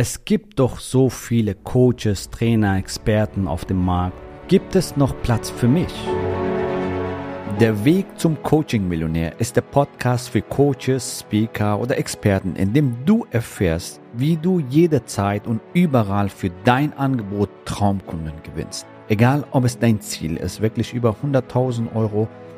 Es gibt doch so viele Coaches, Trainer, Experten auf dem Markt. Gibt es noch Platz für mich? Der Weg zum Coaching-Millionär ist der Podcast für Coaches, Speaker oder Experten, in dem du erfährst, wie du jederzeit und überall für dein Angebot Traumkunden gewinnst. Egal, ob es dein Ziel ist, wirklich über 100.000 Euro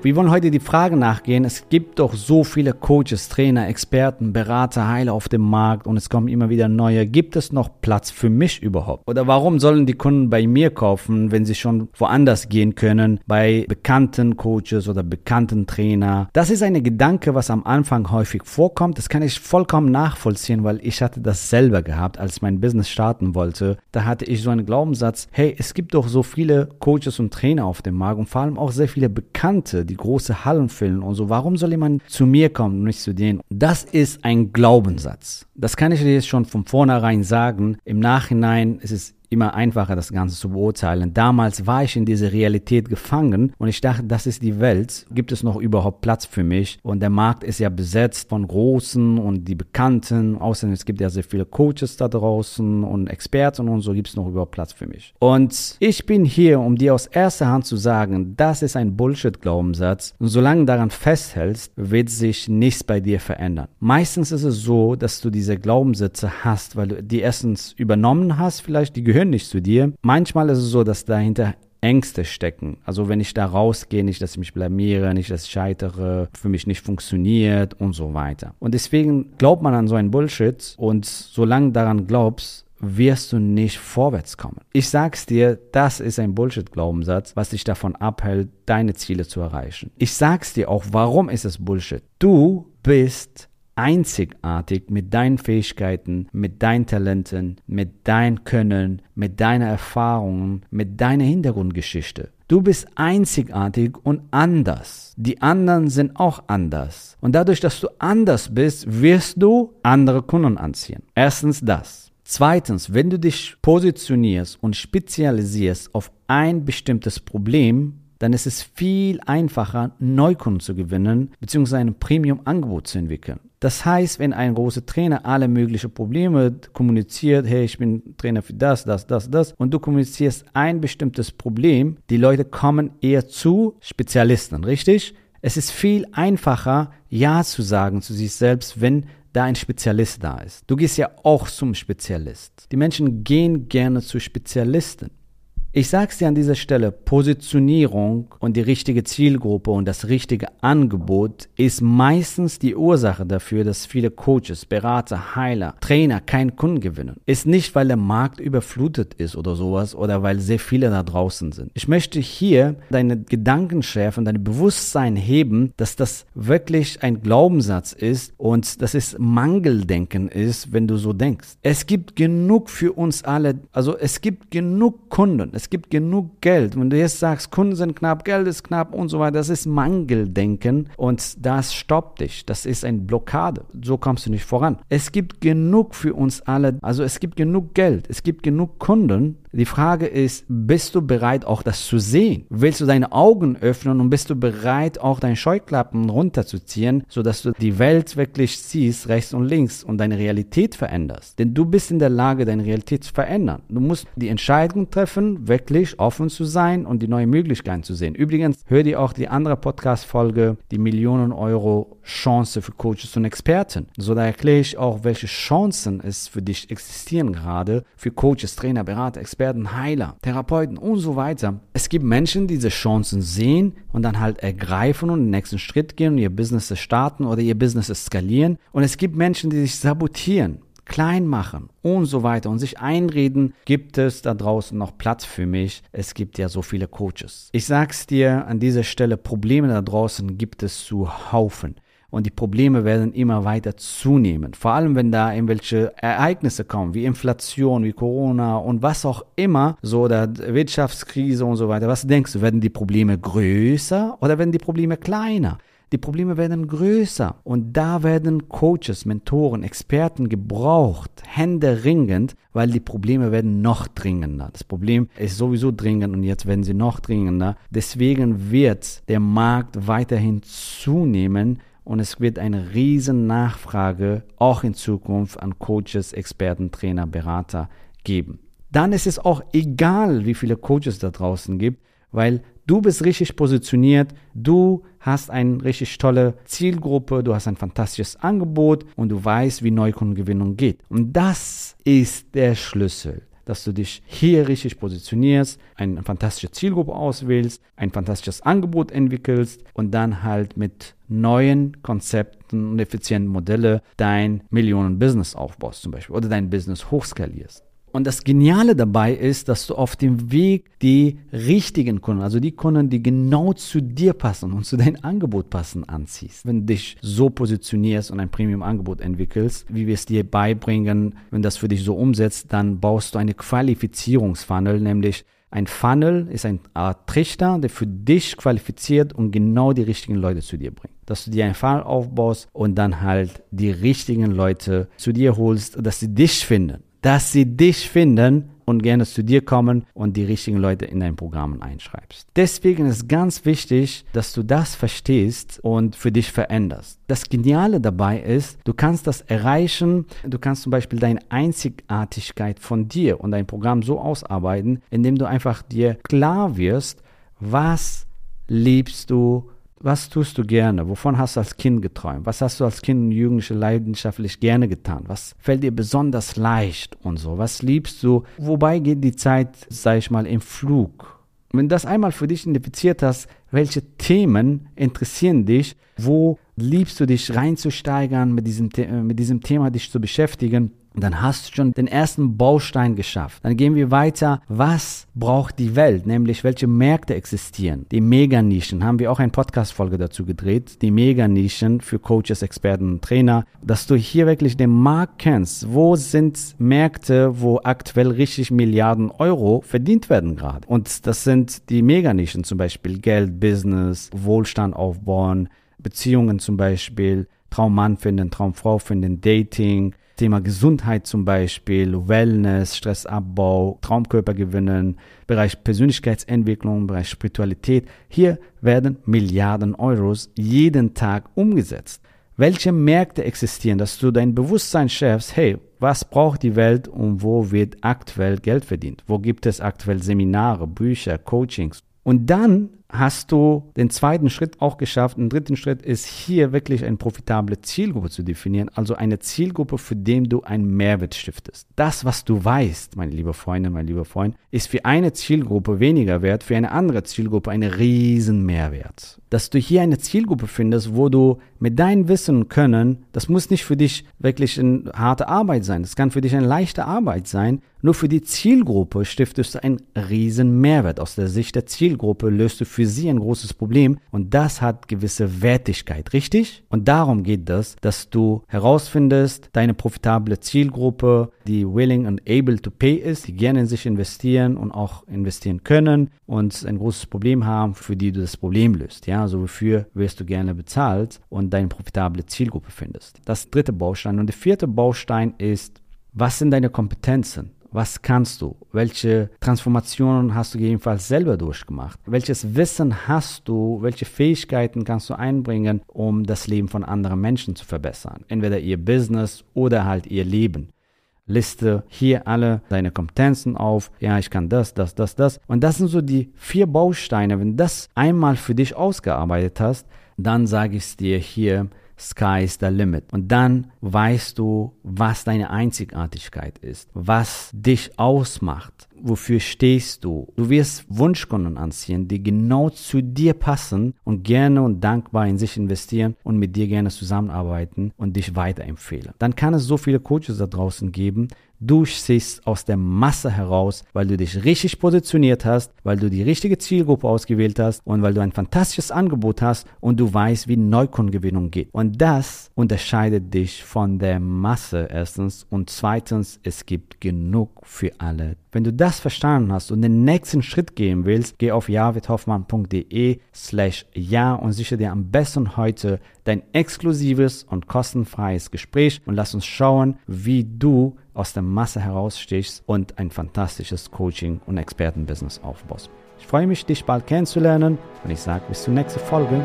Wir wollen heute die Frage nachgehen, es gibt doch so viele Coaches, Trainer, Experten, Berater, Heiler auf dem Markt und es kommen immer wieder neue. Gibt es noch Platz für mich überhaupt? Oder warum sollen die Kunden bei mir kaufen, wenn sie schon woanders gehen können, bei bekannten Coaches oder bekannten Trainer? Das ist eine Gedanke, was am Anfang häufig vorkommt. Das kann ich vollkommen nachvollziehen, weil ich hatte das selber gehabt, als mein Business starten wollte. Da hatte ich so einen Glaubenssatz, hey, es gibt doch so viele Coaches und Trainer auf dem Markt und vor allem auch sehr viele Bekannte, die große Hallen füllen und so. Warum soll jemand zu mir kommen und nicht zu denen? Das ist ein Glaubenssatz. Das kann ich dir jetzt schon von vornherein sagen. Im Nachhinein ist es immer einfacher, das Ganze zu beurteilen. Damals war ich in dieser Realität gefangen und ich dachte, das ist die Welt. Gibt es noch überhaupt Platz für mich? Und der Markt ist ja besetzt von Großen und die Bekannten. Außerdem es gibt ja sehr viele Coaches da draußen und Experten und so gibt es noch überhaupt Platz für mich. Und ich bin hier, um dir aus erster Hand zu sagen, das ist ein Bullshit-Glaubenssatz. Und solange du daran festhältst, wird sich nichts bei dir verändern. Meistens ist es so, dass du diese Glaubenssätze hast, weil du die erstens übernommen hast, vielleicht die gehören gehören nicht zu dir. Manchmal ist es so, dass dahinter Ängste stecken. Also wenn ich da rausgehe, nicht, dass ich mich blamiere, nicht, dass ich scheitere, für mich nicht funktioniert und so weiter. Und deswegen glaubt man an so einen Bullshit und solange daran glaubst, wirst du nicht vorwärts kommen. Ich sag's dir, das ist ein Bullshit-Glaubenssatz, was dich davon abhält, deine Ziele zu erreichen. Ich sag's dir auch, warum ist es Bullshit? Du bist einzigartig mit deinen Fähigkeiten, mit deinen Talenten, mit dein Können, mit deiner Erfahrungen, mit deiner Hintergrundgeschichte. Du bist einzigartig und anders. Die anderen sind auch anders. Und dadurch, dass du anders bist, wirst du andere Kunden anziehen. Erstens das. Zweitens, wenn du dich positionierst und spezialisierst auf ein bestimmtes Problem, dann ist es viel einfacher, Neukunden zu gewinnen bzw. ein Premium-Angebot zu entwickeln. Das heißt, wenn ein großer Trainer alle möglichen Probleme kommuniziert, hey, ich bin Trainer für das, das, das, das, und du kommunizierst ein bestimmtes Problem, die Leute kommen eher zu Spezialisten, richtig? Es ist viel einfacher, Ja zu sagen zu sich selbst, wenn da ein Spezialist da ist. Du gehst ja auch zum Spezialist. Die Menschen gehen gerne zu Spezialisten. Ich sage es dir an dieser Stelle, Positionierung und die richtige Zielgruppe und das richtige Angebot ist meistens die Ursache dafür, dass viele Coaches, Berater, Heiler, Trainer keinen Kunden gewinnen. Ist nicht, weil der Markt überflutet ist oder sowas oder weil sehr viele da draußen sind. Ich möchte hier deine Gedanken schärfen, dein Bewusstsein heben, dass das wirklich ein Glaubenssatz ist und dass es Mangeldenken ist, wenn du so denkst. Es gibt genug für uns alle, also es gibt genug Kunden, es es gibt genug Geld. Wenn du jetzt sagst, Kunden sind knapp, Geld ist knapp und so weiter, das ist Mangeldenken und das stoppt dich. Das ist eine Blockade. So kommst du nicht voran. Es gibt genug für uns alle. Also es gibt genug Geld. Es gibt genug Kunden. Die Frage ist, bist du bereit, auch das zu sehen? Willst du deine Augen öffnen und bist du bereit, auch deine Scheuklappen runterzuziehen, sodass du die Welt wirklich siehst, rechts und links und deine Realität veränderst? Denn du bist in der Lage, deine Realität zu verändern. Du musst die Entscheidung treffen, wirklich offen zu sein und die neuen Möglichkeiten zu sehen. Übrigens, hör dir auch die andere Podcast-Folge, die Millionen Euro Chance für Coaches und Experten. So, da erkläre ich auch, welche Chancen es für dich existieren gerade für Coaches, Trainer, Berater, Experten, Heiler, Therapeuten und so weiter. Es gibt Menschen, die diese Chancen sehen und dann halt ergreifen und den nächsten Schritt gehen und ihr Business starten oder ihr Business skalieren. Und es gibt Menschen, die sich sabotieren klein machen und so weiter und sich einreden, gibt es da draußen noch Platz für mich? Es gibt ja so viele Coaches. Ich sag's dir an dieser Stelle, Probleme da draußen gibt es zu Haufen. und die Probleme werden immer weiter zunehmen. Vor allem, wenn da irgendwelche Ereignisse kommen, wie Inflation, wie Corona und was auch immer, so oder Wirtschaftskrise und so weiter. Was denkst du, werden die Probleme größer oder werden die Probleme kleiner? Die Probleme werden größer und da werden Coaches, Mentoren, Experten gebraucht, händeringend, weil die Probleme werden noch dringender. Das Problem ist sowieso dringend und jetzt werden sie noch dringender. Deswegen wird der Markt weiterhin zunehmen und es wird eine riesen Nachfrage auch in Zukunft an Coaches, Experten, Trainer, Berater geben. Dann ist es auch egal, wie viele Coaches da draußen gibt, weil du bist richtig positioniert, du hast eine richtig tolle Zielgruppe, du hast ein fantastisches Angebot und du weißt, wie Neukundengewinnung geht. Und das ist der Schlüssel dass du dich hier richtig positionierst, eine fantastische Zielgruppe auswählst, ein fantastisches Angebot entwickelst und dann halt mit neuen Konzepten und effizienten Modelle dein Millionen-Business aufbaust zum Beispiel oder dein Business hochskalierst. Und das Geniale dabei ist, dass du auf dem Weg die richtigen Kunden, also die Kunden, die genau zu dir passen und zu deinem Angebot passen, anziehst. Wenn du dich so positionierst und ein Premium-Angebot entwickelst, wie wir es dir beibringen, wenn das für dich so umsetzt, dann baust du eine Qualifizierungsfunnel, nämlich ein Funnel ist eine Art Trichter, der für dich qualifiziert und genau die richtigen Leute zu dir bringt. Dass du dir einen Funnel aufbaust und dann halt die richtigen Leute zu dir holst, dass sie dich finden dass sie dich finden und gerne zu dir kommen und die richtigen Leute in dein Programm einschreibst. Deswegen ist ganz wichtig, dass du das verstehst und für dich veränderst. Das Geniale dabei ist, du kannst das erreichen, du kannst zum Beispiel deine Einzigartigkeit von dir und dein Programm so ausarbeiten, indem du einfach dir klar wirst, was liebst du, was tust du gerne? Wovon hast du als Kind geträumt? Was hast du als Kind und Jugendliche leidenschaftlich gerne getan? Was fällt dir besonders leicht und so? Was liebst du? Wobei geht die Zeit, sag ich mal, im Flug? Wenn du das einmal für dich identifiziert hast, welche Themen interessieren dich? Wo liebst du dich reinzusteigern, mit diesem, mit diesem Thema dich zu beschäftigen? Dann hast du schon den ersten Baustein geschafft. Dann gehen wir weiter. Was braucht die Welt? Nämlich, welche Märkte existieren? Die Meganischen. Haben wir auch eine Podcast-Folge dazu gedreht. Die Meganischen für Coaches, Experten und Trainer. Dass du hier wirklich den Markt kennst. Wo sind Märkte, wo aktuell richtig Milliarden Euro verdient werden gerade? Und das sind die Meganischen zum Beispiel. Geld, Business, Wohlstand aufbauen, Beziehungen zum Beispiel, Traummann finden, Traumfrau finden, Dating, Thema Gesundheit zum Beispiel, Wellness, Stressabbau, Traumkörper gewinnen, Bereich Persönlichkeitsentwicklung, Bereich Spiritualität. Hier werden Milliarden Euros jeden Tag umgesetzt. Welche Märkte existieren, dass du dein Bewusstsein schärfst, hey, was braucht die Welt und wo wird aktuell Geld verdient? Wo gibt es aktuell Seminare, Bücher, Coachings? Und dann hast du den zweiten Schritt auch geschafft. Ein dritten Schritt ist hier wirklich eine profitable Zielgruppe zu definieren, also eine Zielgruppe, für den du einen Mehrwert stiftest. Das, was du weißt, meine liebe Freundin, mein lieber Freund, ist für eine Zielgruppe weniger wert, für eine andere Zielgruppe ein riesen Mehrwert. Dass du hier eine Zielgruppe findest, wo du mit deinem Wissen und Können, das muss nicht für dich wirklich eine harte Arbeit sein, das kann für dich eine leichte Arbeit sein, nur für die Zielgruppe stiftest du einen riesen Mehrwert. Aus der Sicht der Zielgruppe löst du für sie ein großes Problem und das hat gewisse Wertigkeit, richtig? Und darum geht es, dass du herausfindest, deine profitable Zielgruppe, die willing and able to pay ist, die gerne in sich investieren und auch investieren können und ein großes Problem haben, für die du das Problem löst. Ja, also wofür wirst du gerne bezahlt und deine profitable Zielgruppe findest. Das dritte Baustein und der vierte Baustein ist, was sind deine Kompetenzen? Was kannst du? Welche Transformationen hast du jedenfalls selber durchgemacht? Welches Wissen hast du? Welche Fähigkeiten kannst du einbringen, um das Leben von anderen Menschen zu verbessern? Entweder ihr Business oder halt ihr Leben. Liste hier alle deine Kompetenzen auf. Ja, ich kann das, das, das, das. Und das sind so die vier Bausteine. Wenn das einmal für dich ausgearbeitet hast, dann sage ich es dir hier, Sky is the limit. Und dann weißt du, was deine Einzigartigkeit ist, was dich ausmacht, wofür stehst du. Du wirst Wunschkunden anziehen, die genau zu dir passen und gerne und dankbar in sich investieren und mit dir gerne zusammenarbeiten und dich weiterempfehlen. Dann kann es so viele Coaches da draußen geben, Du siehst aus der Masse heraus, weil du dich richtig positioniert hast, weil du die richtige Zielgruppe ausgewählt hast und weil du ein fantastisches Angebot hast und du weißt, wie Neukundengewinnung geht. Und das unterscheidet dich von der Masse erstens und zweitens, es gibt genug für alle. Wenn du das verstanden hast und den nächsten Schritt gehen willst, geh auf javidhoffmann.de slash ja und sichere dir am besten heute dein exklusives und kostenfreies Gespräch und lass uns schauen, wie du aus der Masse herausstichst und ein fantastisches Coaching- und Expertenbusiness aufbaust. Ich freue mich, dich bald kennenzulernen und ich sage bis zur nächsten Folge.